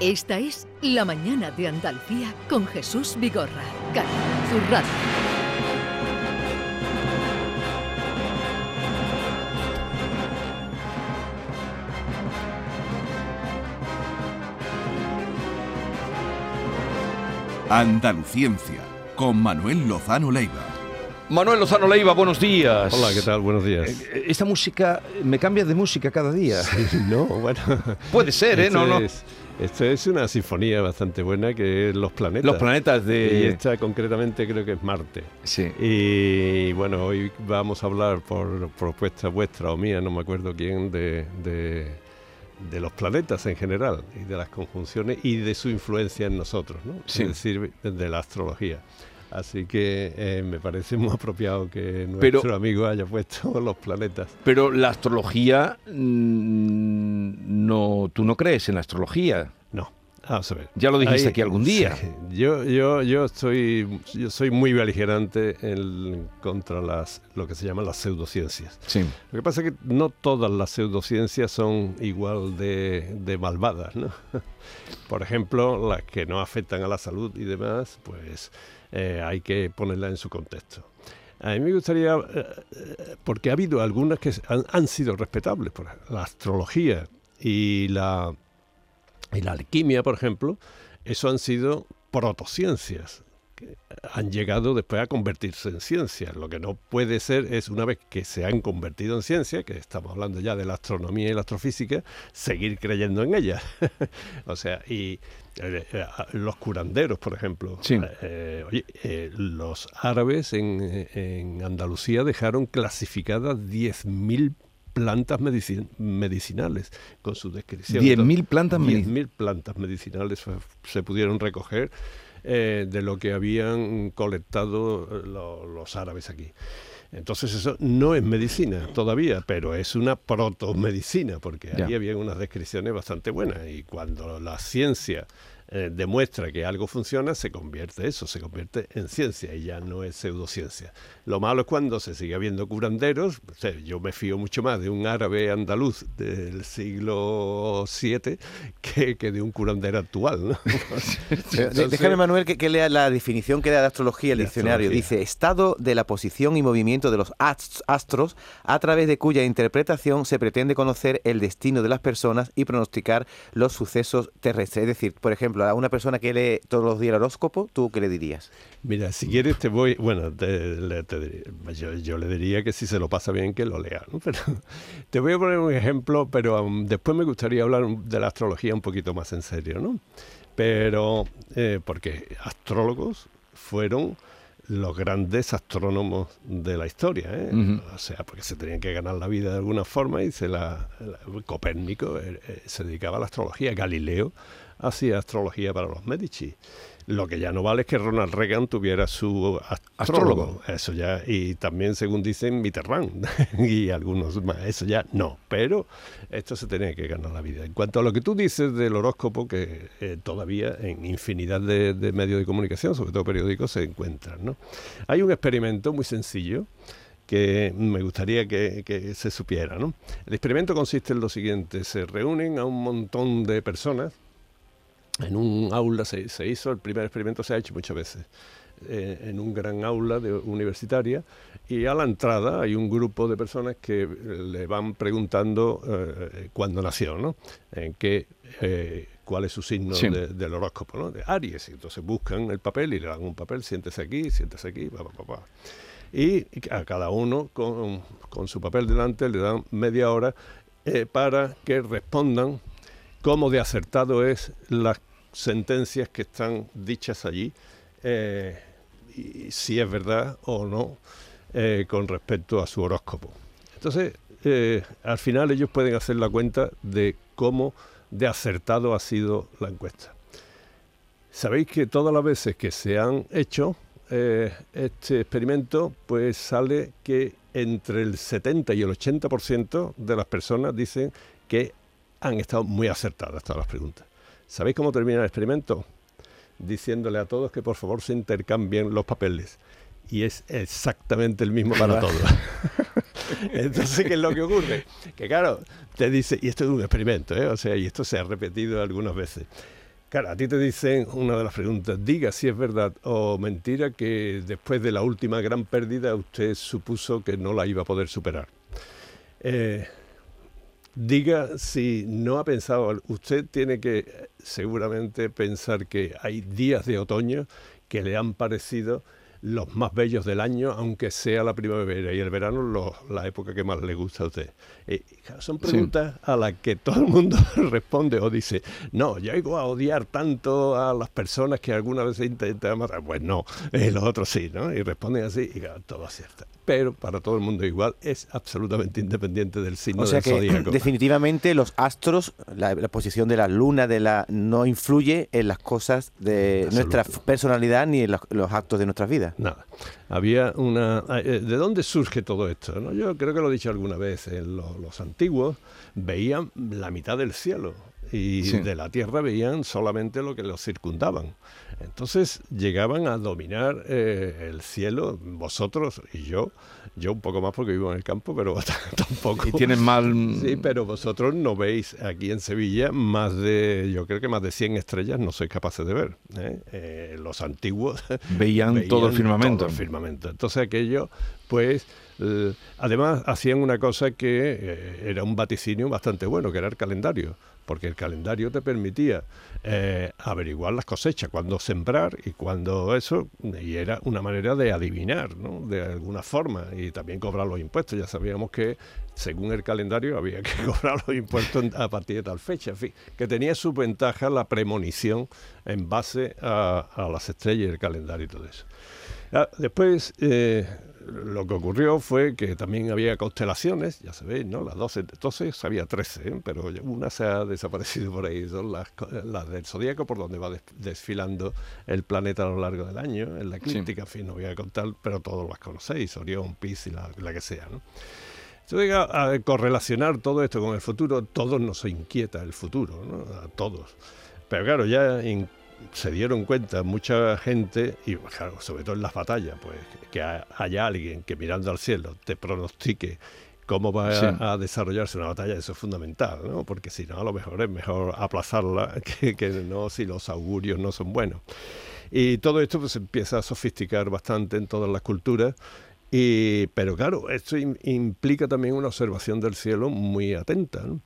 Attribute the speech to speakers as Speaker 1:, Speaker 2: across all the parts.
Speaker 1: Esta es La Mañana de Andalucía con Jesús Vigorra, Canal Sur Radio.
Speaker 2: Andaluciencia con Manuel Lozano Leiva.
Speaker 3: Manuel Lozano Leiva, buenos días.
Speaker 4: Hola, ¿qué tal? Buenos días.
Speaker 3: Eh, Esta música, me cambia de música cada día.
Speaker 4: no, bueno.
Speaker 3: Puede ser, ¿eh? No, no.
Speaker 4: es- esto es una sinfonía bastante buena que es Los Planetas.
Speaker 3: Los planetas
Speaker 4: Y
Speaker 3: de...
Speaker 4: esta concretamente creo que es Marte.
Speaker 3: Sí.
Speaker 4: Y bueno, hoy vamos a hablar por propuesta vuestra o mía, no me acuerdo quién, de, de, de los planetas en general y de las conjunciones y de su influencia en nosotros, ¿no?
Speaker 3: Sí.
Speaker 4: Es decir, de la astrología. Así que eh, me parece muy apropiado que
Speaker 3: Pero-
Speaker 4: nuestro amigo haya puesto los planetas.
Speaker 3: Pero la astrología, mm, no, tú no crees en la astrología.
Speaker 4: No, vamos a ver.
Speaker 3: Ya lo dijiste
Speaker 4: Ahí-
Speaker 3: aquí algún día.
Speaker 4: sí. Yo, yo, yo estoy, yo soy muy beligerante en, contra las, lo que se llaman las pseudociencias.
Speaker 3: Sí.
Speaker 4: Lo que pasa es que no todas las pseudociencias son igual de, de malvadas, ¿no? Por ejemplo, las que no afectan a la salud y demás, pues eh, hay que ponerlas en su contexto. A mí me gustaría, eh, eh, porque ha habido algunas que han, sido respetables, por ejemplo, la astrología y la, alquimia, por ejemplo, eso han sido protociencias han llegado después a convertirse en ciencia. Lo que no puede ser es, una vez que se han convertido en ciencia, que estamos hablando ya de la astronomía y la astrofísica, seguir creyendo en ellas. o sea, y eh, eh, los curanderos, por ejemplo.
Speaker 3: Sí.
Speaker 4: Eh, oye, eh, los árabes en, en Andalucía dejaron clasificadas 10.000 plantas medici- medicinales con su descripción.
Speaker 3: 10.000 plantas medic-
Speaker 4: 10.000 plantas medicinales se pudieron recoger eh, de lo que habían colectado eh, lo- los árabes aquí. Entonces eso no es medicina todavía, pero es una protomedicina, porque ahí
Speaker 3: Ya.
Speaker 4: había unas descripciones bastante buenas. Y cuando la ciencia eh, demuestra que algo funciona, se convierte eso, se convierte en ciencia y ya no es pseudociencia. Lo malo es cuando se sigue viendo curanderos. o sea, yo me fío mucho más de un árabe andaluz del siglo VII que, que de un curandero actual. ¿no? Entonces-
Speaker 5: Déjame, Manuel, que, que lea la definición que da de astrología el
Speaker 4: De
Speaker 5: diccionario.
Speaker 4: astrología.
Speaker 5: Dice, estado de la posición y movimiento de los ast- astros, a través de cuya interpretación se pretende conocer el destino de las personas y pronosticar los sucesos terrestres. Es decir, por ejemplo, a una persona que lee todos los días el horóscopo, ¿tú qué le dirías?
Speaker 4: Mira, si quieres te voy, bueno, te- te yo, yo le diría que si se lo pasa bien que lo lea, ¿no? Pero te voy a poner un ejemplo, pero um, después me gustaría hablar de la astrología un poquito más en serio, ¿no? Pero, eh, porque astrólogos fueron los grandes astrónomos de la historia, ¿eh? O sea, porque se tenían que ganar la vida de alguna forma y se la, la- Copérnico eh, se dedicaba a la astrología, Galileo hacía astrología para los Medici. Lo que ya no vale es que Ronald Reagan tuviera su astrólogo.
Speaker 3: Astrólogo.
Speaker 4: Eso ya, y también según dicen Mitterrand y algunos más, eso ya no. Pero esto se tenía que ganar la vida. En cuanto a lo que tú dices del horóscopo, que eh, todavía en infinidad de, de medios de comunicación, sobre todo periódicos, se encuentran. ¿no? Hay un experimento muy sencillo que me gustaría que, que se supiera. ¿no? El experimento consiste en lo siguiente, se reúnen a un montón de personas, en un aula se, se hizo, el primer experimento se ha hecho muchas veces, eh, en un gran aula de, universitaria, y a la entrada hay un grupo de personas que le van preguntando eh, cuándo nació, ¿no? En qué, eh, cuál es su signo
Speaker 3: Sí.
Speaker 4: de- del horóscopo, ¿no? De Aries. Y entonces buscan el papel y le dan un papel, siéntese aquí, siéntese aquí. Y a cada uno con, con su papel delante le dan media hora eh, para que respondan cómo de acertado es las sentencias que están dichas allí, eh, si es verdad o no eh, con respecto a su horóscopo. Entonces, eh, al final ellos pueden hacer la cuenta de cómo de acertado ha sido la encuesta. Sabéis que todas las veces que se han hecho este experimento, pues sale que entre el 70 y el 80% de las personas dicen que han estado muy acertadas todas las preguntas. ¿Sabéis cómo termina el experimento? Diciéndole a todos que por favor se intercambien los papeles. Y es exactamente el mismo para todos. Entonces, ¿qué es lo que ocurre? Que claro, te dice, y esto es un experimento, ¿eh? o sea, y esto se ha repetido algunas veces. Claro, a ti te dicen una de las preguntas, diga si es verdad o mentira que después de la última gran pérdida usted supuso que no la iba a poder superar. Eh, diga si no ha pensado, usted tiene que eh, seguramente pensar que hay días de otoño que le han parecido los más bellos del año, aunque sea la primavera y el verano lo- la época que más le gusta a usted. Eh, son preguntas a las que todo el mundo responde o dice, no, yo llego a odiar tanto a las personas que alguna vez intentan matar. Pues no, eh, los otros sí, ¿no? Y responden así y claro, todo acierta. Pero para todo el mundo igual es absolutamente independiente del signo
Speaker 5: O sea
Speaker 4: del
Speaker 5: que
Speaker 4: zodíaco.
Speaker 5: definitivamente los astros, la, la posición de la luna, de la no influye en las cosas de
Speaker 4: Absoluto.
Speaker 5: nuestra personalidad ni en los, los actos de nuestras vidas.
Speaker 4: Nada. Había una. eh, ¿De dónde surge todo esto? no? Yo creo que lo he dicho alguna vez. en lo- los antiguos veían la mitad del cielo y
Speaker 3: Sí.
Speaker 4: de la tierra veían solamente lo que los circundaban. Entonces llegaban a dominar eh, el cielo, vosotros y yo. Yo un poco más porque vivo en el campo, pero tampoco.
Speaker 3: Y tienen mal...
Speaker 4: Sí, pero vosotros no veis aquí en Sevilla más de, yo creo que más de 100 estrellas no sois capaces de ver. ¿eh? Eh, los antiguos
Speaker 3: Veían, todo el firmamento.
Speaker 4: todo el firmamento. Entonces aquello, pues, eh, además hacían una cosa que eh, era un vaticinio bastante bueno, que era el calendario, porque el calendario te permitía eh, averiguar las cosechas, cuándo sembrar y cuándo eso, y era una manera de adivinar, ¿no? De alguna forma, y también cobrar los impuestos. Ya sabíamos que según el calendario había que cobrar los impuestos a partir de tal fecha, en fin, que tenía su ventaja la premonición en base a, a las estrellas y el calendario y todo eso. Ah, Después, eh, lo que ocurrió fue que también había constelaciones, ya sabéis, ¿no? Las 12, entonces había 13, ¿eh? pero una se ha desaparecido por ahí, son las, las del zodíaco, por donde va des- desfilando el planeta a lo largo del año, en la eclíptica, en fin, no voy a contar, pero todos las conocéis, Orión, Piscis, la, la que sea, ¿no? Entonces, a, a correlacionar todo esto con el futuro, todos nos inquieta el futuro, ¿no? A todos. Pero claro, ya in- se dieron cuenta mucha gente, y claro, sobre todo en las batallas, pues que ha- haya alguien que mirando al cielo te pronostique cómo va
Speaker 3: Sí.
Speaker 4: a, a desarrollarse una batalla, eso es fundamental, ¿no? Porque si no, a lo mejor es mejor aplazarla que, que no si los augurios no son buenos. Y todo esto pues empieza a sofisticar bastante en todas las culturas. Y, pero claro, esto im- implica también una observación del cielo muy atenta. ¿no?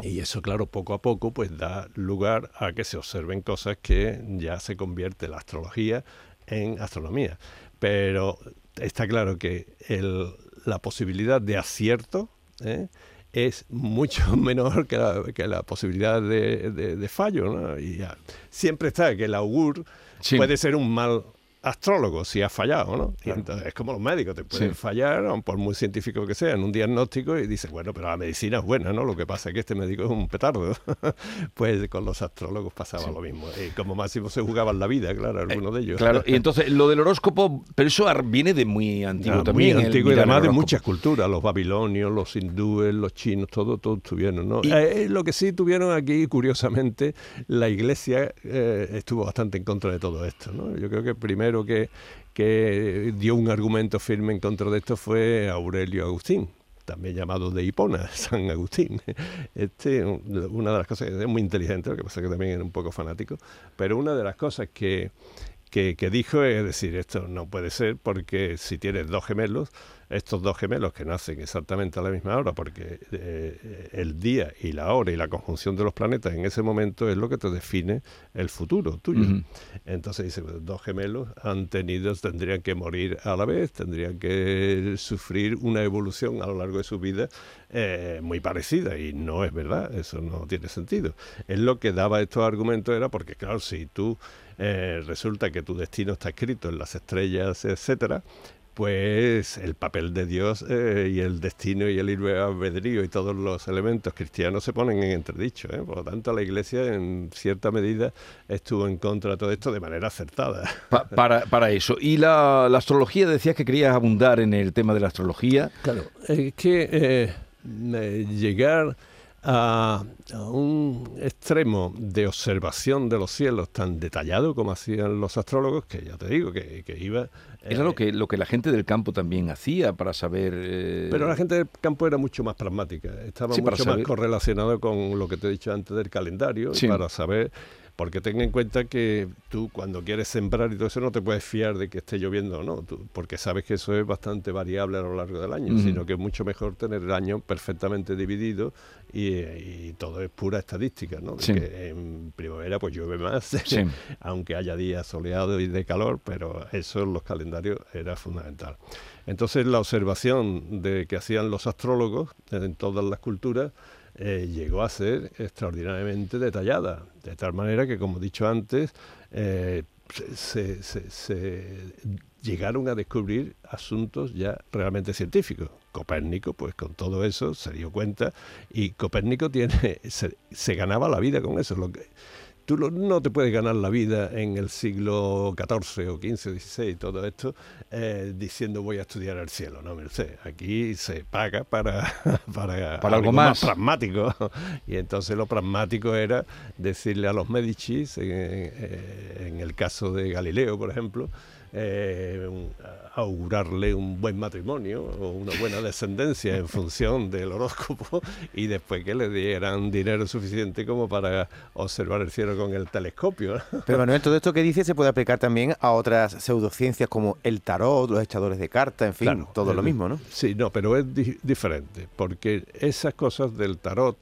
Speaker 4: Y eso, claro, poco a poco pues da lugar a que se observen cosas que ya se convierte la astrología en astronomía. Pero está claro que el- la posibilidad de acierto ¿eh? es mucho menor que la, que la posibilidad de, de- de fallo. ¿no? Y ya, siempre está que el augur
Speaker 3: Sí.
Speaker 4: puede ser un mal astrólogo si ha fallado, ¿no? Y entonces es como los médicos, te pueden
Speaker 3: Sí.
Speaker 4: fallar, por muy científico que sea, en un diagnóstico y dices, bueno, pero la medicina es buena, ¿no? Lo que pasa es que este médico es un petardo. pues con los astrólogos pasaba lo mismo. Y como máximo se jugaban la vida, claro, algunos de ellos.
Speaker 3: Claro, y entonces lo del horóscopo, pero eso viene de muy antiguo
Speaker 4: Ah,
Speaker 3: también.
Speaker 4: Muy antiguo y además de muchas culturas, los babilonios, los hindúes, los chinos, todos todo tuvieron, ¿no?
Speaker 3: Y-
Speaker 4: Eh, lo que sí tuvieron aquí, curiosamente, la iglesia eh, estuvo bastante en contra de todo esto, ¿no? Yo creo que primero que, que dio un argumento firme en contra de esto fue Aurelio Agustín, también llamado de Hipona, San Agustín. Este, una de las cosas, es muy inteligente, lo que pasa es que también era un poco fanático, pero una de las cosas que, que, que dijo es decir, esto no puede ser porque si tienes dos gemelos, estos dos gemelos que nacen exactamente a la misma hora, porque eh, el día y la hora y la conjunción de los planetas en ese momento es lo que te define el futuro tuyo.
Speaker 3: Ujú.
Speaker 4: Entonces dice, dos gemelos han tenido, tendrían que morir a la vez, tendrían que sufrir una evolución a lo largo de su vida eh, muy parecida y no es verdad, eso no tiene sentido. Es lo que daba estos argumentos era porque claro, si tú eh, resulta que tu destino está escrito en las estrellas, etcétera, pues el papel de Dios eh, y el destino y el libre albedrío y todos los elementos cristianos se ponen en entredicho. ¿eh? Por lo tanto, la Iglesia en cierta medida estuvo en contra de todo esto de manera acertada.
Speaker 3: Pa- para, para eso. Y la, la astrología, decías que querías abundar en el tema de la astrología.
Speaker 4: Claro, es que eh, eh, llegar a, a un extremo de observación de los cielos tan detallado como hacían los astrólogos, que ya te digo, que, que iba...
Speaker 3: Era
Speaker 4: eh,
Speaker 3: lo que, lo que la gente del campo también hacía para saber... eh,
Speaker 4: Pero la gente del campo era mucho más pragmática, estaba
Speaker 3: Sí,
Speaker 4: mucho más correlacionado con lo que te he dicho antes del calendario, y para saber, Porque ten en cuenta que tú cuando quieres sembrar y todo eso no te puedes fiar de que esté lloviendo o no, tú- porque sabes que eso es bastante variable a lo largo del año, sino que es mucho mejor tener el año perfectamente dividido y, y todo es pura estadística, ¿no? De
Speaker 3: Sí.
Speaker 4: que en primavera pues llueve más,
Speaker 3: Sí.
Speaker 4: aunque haya días soleados y de calor, pero eso en los calendarios era fundamental. Entonces la observación de que hacían los astrólogos en todas las culturas eh, llegó a ser extraordinariamente detallada, de tal manera que, como he dicho antes, eh, se, se- se llegaron a descubrir asuntos ya realmente científicos. Copérnico, pues con todo eso se dio cuenta y Copérnico tiene se, se ganaba la vida con eso. Lo que, tú lo- no te puedes ganar la vida en el siglo XIV o XV XVI, todo esto, eh, diciendo voy a estudiar el cielo. No, merced. Aquí se paga para, para,
Speaker 3: Para algo más.
Speaker 4: pragmático. Y entonces lo pragmático era decirle a los en, eh, en el caso de Galileo, por ejemplo, eh, augurarle un buen matrimonio o una buena descendencia en función del horóscopo y después que le dieran dinero suficiente como para observar el cielo con el telescopio.
Speaker 5: Pero Manuel, todo esto que dice se puede aplicar también a otras pseudociencias como el tarot, los echadores de cartas, en fin,
Speaker 4: Claro,
Speaker 5: todo lo
Speaker 4: el-
Speaker 5: mismo, ¿no?
Speaker 4: Sí, no, pero es di- diferente, porque esas cosas del tarot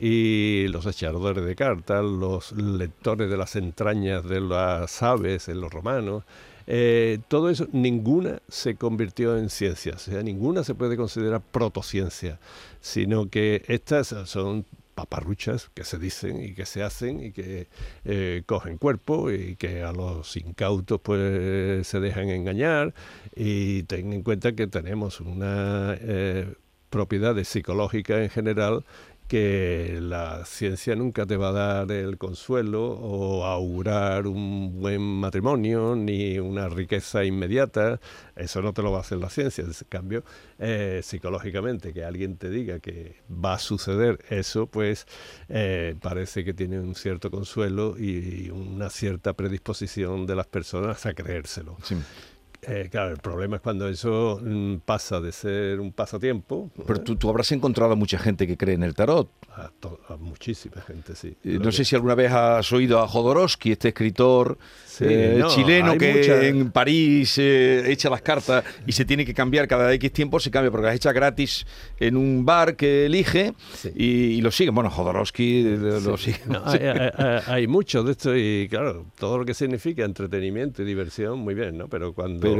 Speaker 4: y los echadores de cartas, los lectores de las entrañas de las aves en los romanos, eh, todo eso, ninguna se convirtió en ciencia, o sea, ninguna se puede considerar protociencia, sino que estas son paparruchas que se dicen y que se hacen y que eh, cogen cuerpo y que a los incautos pues se dejan engañar y ten en cuenta que tenemos una eh, propiedades psicológicas en general que la ciencia nunca te va a dar el consuelo o augurar un buen matrimonio ni una riqueza inmediata. Eso no te lo va a hacer la ciencia. En cambio, eh, psicológicamente, que alguien te diga que va a suceder eso, pues eh, parece que tiene un cierto consuelo y una cierta predisposición de las personas a creérselo.
Speaker 3: Sí.
Speaker 4: Eh, claro, el problema es cuando eso mm, pasa de ser un pasatiempo
Speaker 3: Pero tú, tú habrás encontrado a mucha gente que cree en el tarot.
Speaker 4: a, muchísima gente, sí.
Speaker 3: Eh, No
Speaker 4: que-
Speaker 3: sé si alguna vez has oído a Jodorowsky, este escritor
Speaker 4: Sí,
Speaker 3: eh,
Speaker 4: no,
Speaker 3: chileno que
Speaker 4: mucha-
Speaker 3: en París echa las cartas y se tiene que cambiar cada X tiempo, se cambia porque las echa gratis en un bar que elige
Speaker 4: Sí.
Speaker 3: y, y lo sigue. Bueno, Jodorowsky lo
Speaker 4: Sí,
Speaker 3: sigue.
Speaker 4: no, hay, hay- hay- hay mucho de esto y claro, todo lo que significa entretenimiento y diversión, muy bien, ¿no? Pero cuando,
Speaker 3: Pero-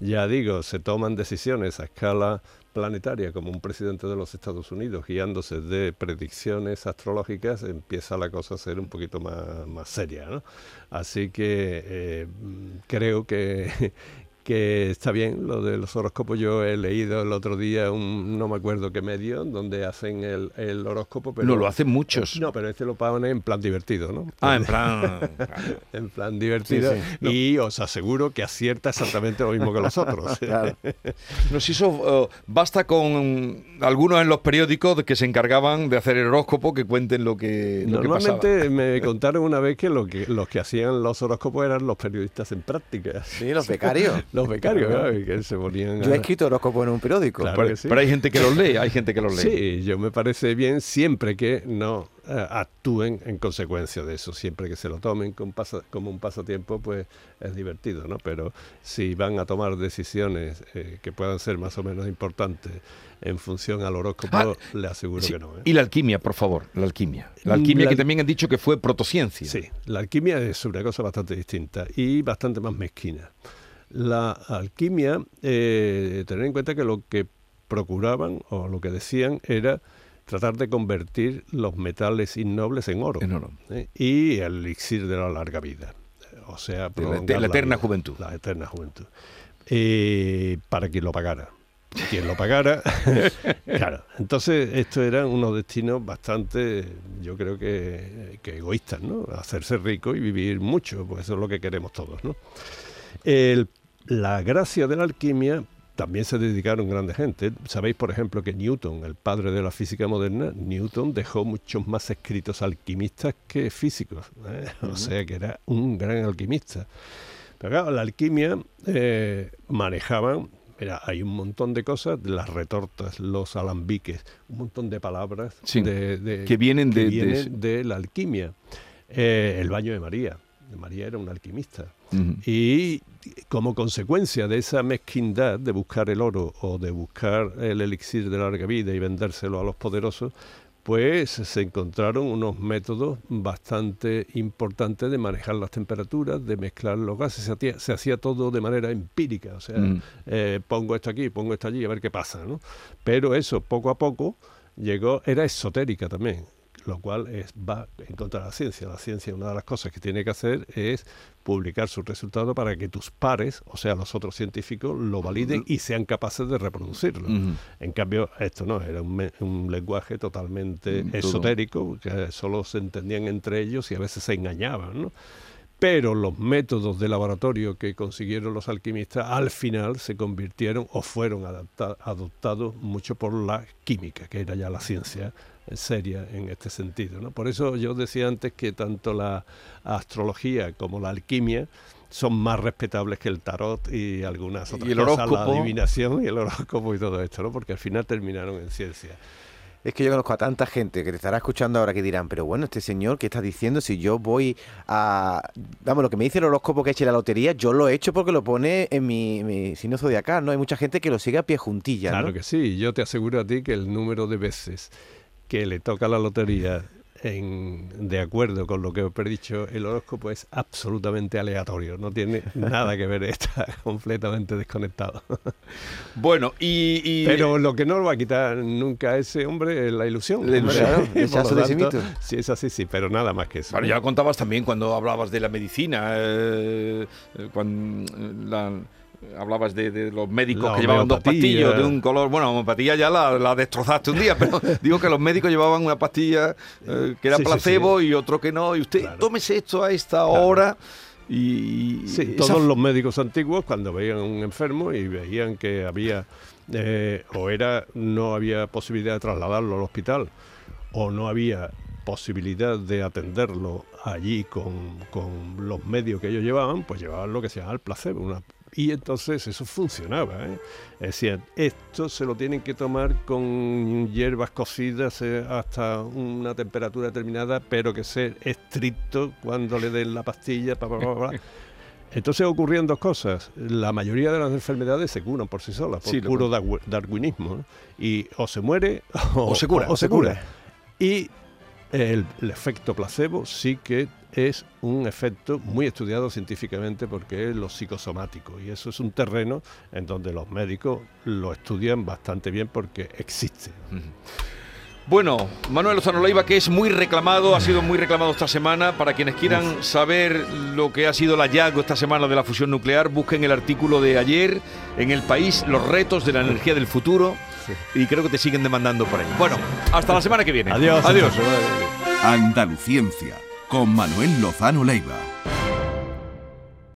Speaker 4: ya digo, se toman decisiones a escala planetaria, como un presidente de los Estados Unidos, guiándose de predicciones astrológicas, empieza la cosa a ser un poquito más, más seria, ¿no? Así que eh, creo que, que está bien lo de los horóscopos. Yo he leído el otro día un, no me acuerdo qué medio, donde hacen el, el horóscopo, pero...
Speaker 3: no, lo hacen muchos.
Speaker 4: No, pero este lo pagan en plan divertido, ¿no?
Speaker 3: Ah, en plan...
Speaker 4: En plan divertido.
Speaker 3: Sí, sí.
Speaker 4: Y os aseguro que acierta exactamente lo mismo que los otros.
Speaker 5: Claro.
Speaker 3: No, si eso eh, basta con algunos en los periódicos que se encargaban de hacer el horóscopo que cuenten lo que, lo que.
Speaker 4: Normalmente me contaron una vez que, lo que los que hacían los horóscopos eran los periodistas en práctica.
Speaker 5: Sí, los becarios.
Speaker 4: Los becarios, claro, y que se ponían
Speaker 5: Yo he escrito horóscopo en un periódico.
Speaker 4: Claro.
Speaker 3: pero,
Speaker 4: sí.
Speaker 3: pero hay gente que los lee, hay gente que los lee.
Speaker 4: Sí, yo me parece bien siempre que no eh, actúen en consecuencia de eso, siempre que se lo tomen con pasa- como un pasatiempo, pues es divertido, ¿no? Pero si van a tomar decisiones eh, que puedan ser más o menos importantes en función al horóscopo,
Speaker 3: Ah,
Speaker 4: le aseguro
Speaker 3: Sí,
Speaker 4: que no. ¿eh?
Speaker 3: Y la alquimia, por favor, la alquimia. La alquimia
Speaker 4: La-
Speaker 3: que también han dicho que fue protociencia.
Speaker 4: Sí, la alquimia es una cosa bastante distinta y bastante más mezquina. La alquimia, eh, tener en cuenta que lo que procuraban o lo que decían era tratar de convertir los metales innobles en oro
Speaker 3: En oro.
Speaker 4: ¿eh? y el elixir de la larga vida. O sea,
Speaker 3: De la, eterna
Speaker 4: vida,
Speaker 3: juventud.
Speaker 4: La eterna juventud. Eh, para quien lo pagara. Quien lo pagara. claro. Entonces, estos eran unos destinos bastante, yo creo que, que egoístas, ¿no? Hacerse rico y vivir mucho, pues eso es lo que queremos todos, ¿no? El- la gracia de la alquimia también se dedicaron grande gente. Sabéis, por ejemplo, que Newton, el padre de la física moderna, Newton dejó muchos más escritos alquimistas que físicos. ¿eh? O sea que era un gran alquimista. Pero claro, la alquimia eh, manejaban, mira, hay un montón de cosas, las retortas, los alambiques, un montón de palabras
Speaker 3: Sí,
Speaker 4: de, de-
Speaker 3: que vienen de
Speaker 4: la alquimia. eh, el baño de María. María era una alquimista. Y como consecuencia de esa mezquindad de buscar el oro o de buscar el elixir de larga vida y vendérselo a los poderosos, pues se encontraron unos métodos bastante importantes de manejar las temperaturas, de mezclar los gases. Se hacía, se hacía todo de manera empírica, o sea,
Speaker 3: Mm.
Speaker 4: eh, pongo esto aquí, pongo esto allí, a ver qué pasa. ¿no? Pero eso, poco a poco, llegó, era esotérica también, lo cual es, va en contra de la ciencia. La ciencia, una de las cosas que tiene que hacer es publicar sus resultados para que tus pares, o sea, los otros científicos, lo validen y sean capaces de reproducirlo.
Speaker 3: Ujú.
Speaker 4: En cambio, esto no, era un, un lenguaje totalmente
Speaker 3: todo.
Speaker 4: esotérico, que solo se entendían entre ellos y a veces se engañaban, ¿no? Pero los métodos de laboratorio que consiguieron los alquimistas al final se convirtieron o fueron adoptados mucho por la química, que era ya la ciencia seria en este sentido. ¿no? Por eso yo decía antes que tanto la astrología como la alquimia son más respetables que el tarot y algunas otras
Speaker 3: el
Speaker 4: cosas, la adivinación y el horóscopo y todo esto, ¿no? porque al final terminaron en ciencia.
Speaker 5: Es que yo conozco a tanta gente que te estará escuchando ahora que dirán, pero bueno, este señor, ¿qué está diciendo? Si yo voy a... Vamos, lo que me dice el horóscopo que eche la lotería, yo lo he hecho porque lo pone en mi, mi signo zodiacal, ¿no? Hay mucha gente que lo sigue a pie juntilla,
Speaker 4: Claro que sí, yo te aseguro a ti que el número de veces que le toca la lotería en, de acuerdo con lo que he predicho el horóscopo es absolutamente aleatorio, no tiene nada que ver, está completamente desconectado.
Speaker 3: Bueno, y, y-
Speaker 4: Pero lo que no lo va a quitar nunca a ese hombre es la ilusión.
Speaker 3: La ilusión,
Speaker 5: ese
Speaker 4: tanto. Sí, es así, sí, pero nada más que eso.
Speaker 3: Bueno, ya contabas también cuando hablabas de la medicina, eh, cuando la- hablabas de, de los médicos
Speaker 4: La
Speaker 3: que llevaban dos pastillas de un color. Bueno, la homeopatía ya la, la destrozaste un día, pero digo que los médicos llevaban una pastilla eh, que era
Speaker 4: Sí, sí,
Speaker 3: placebo
Speaker 4: sí.
Speaker 3: y otro que no. Y usted,
Speaker 4: Claro.
Speaker 3: tómese esto a esta
Speaker 4: Claro.
Speaker 3: hora. Y,
Speaker 4: Sí,
Speaker 3: esa-
Speaker 4: todos los médicos antiguos cuando veían a un enfermo y veían que había eh, o era no había posibilidad de trasladarlo al hospital o no había posibilidad de atenderlo allí con, con los medios que ellos llevaban, pues llevaban lo que se llama el placebo. una- y entonces eso funcionaba. ¿eh? Decir, esto se lo tienen que tomar con hierbas cocidas eh, hasta una temperatura determinada, pero que ser estricto cuando le den la pastilla. pa, pa, pa, pa. Entonces ocurrían dos cosas. La mayoría de las enfermedades se curan por sí solas, por
Speaker 3: Sí,
Speaker 4: puro darwi- darwinismo. ¿no? Y o se muere o,
Speaker 3: O se cura.
Speaker 4: o se cura. Y el, el efecto placebo sí que es un efecto muy estudiado científicamente porque es lo psicosomático. Y eso es un terreno en donde los médicos lo estudian bastante bien porque existe.
Speaker 3: Bueno, Manuel Lozano Leiva, que es muy reclamado, ha sido muy reclamado esta semana. Para quienes quieran saber lo que ha sido el hallazgo esta semana de la fusión nuclear, busquen el artículo de ayer en El País, los retos de la energía del futuro. Y creo que te siguen demandando por ahí. Bueno, hasta la semana que viene.
Speaker 4: Adiós.
Speaker 3: Adiós.
Speaker 2: Andaluciencia con Manuel Lozano Leiva.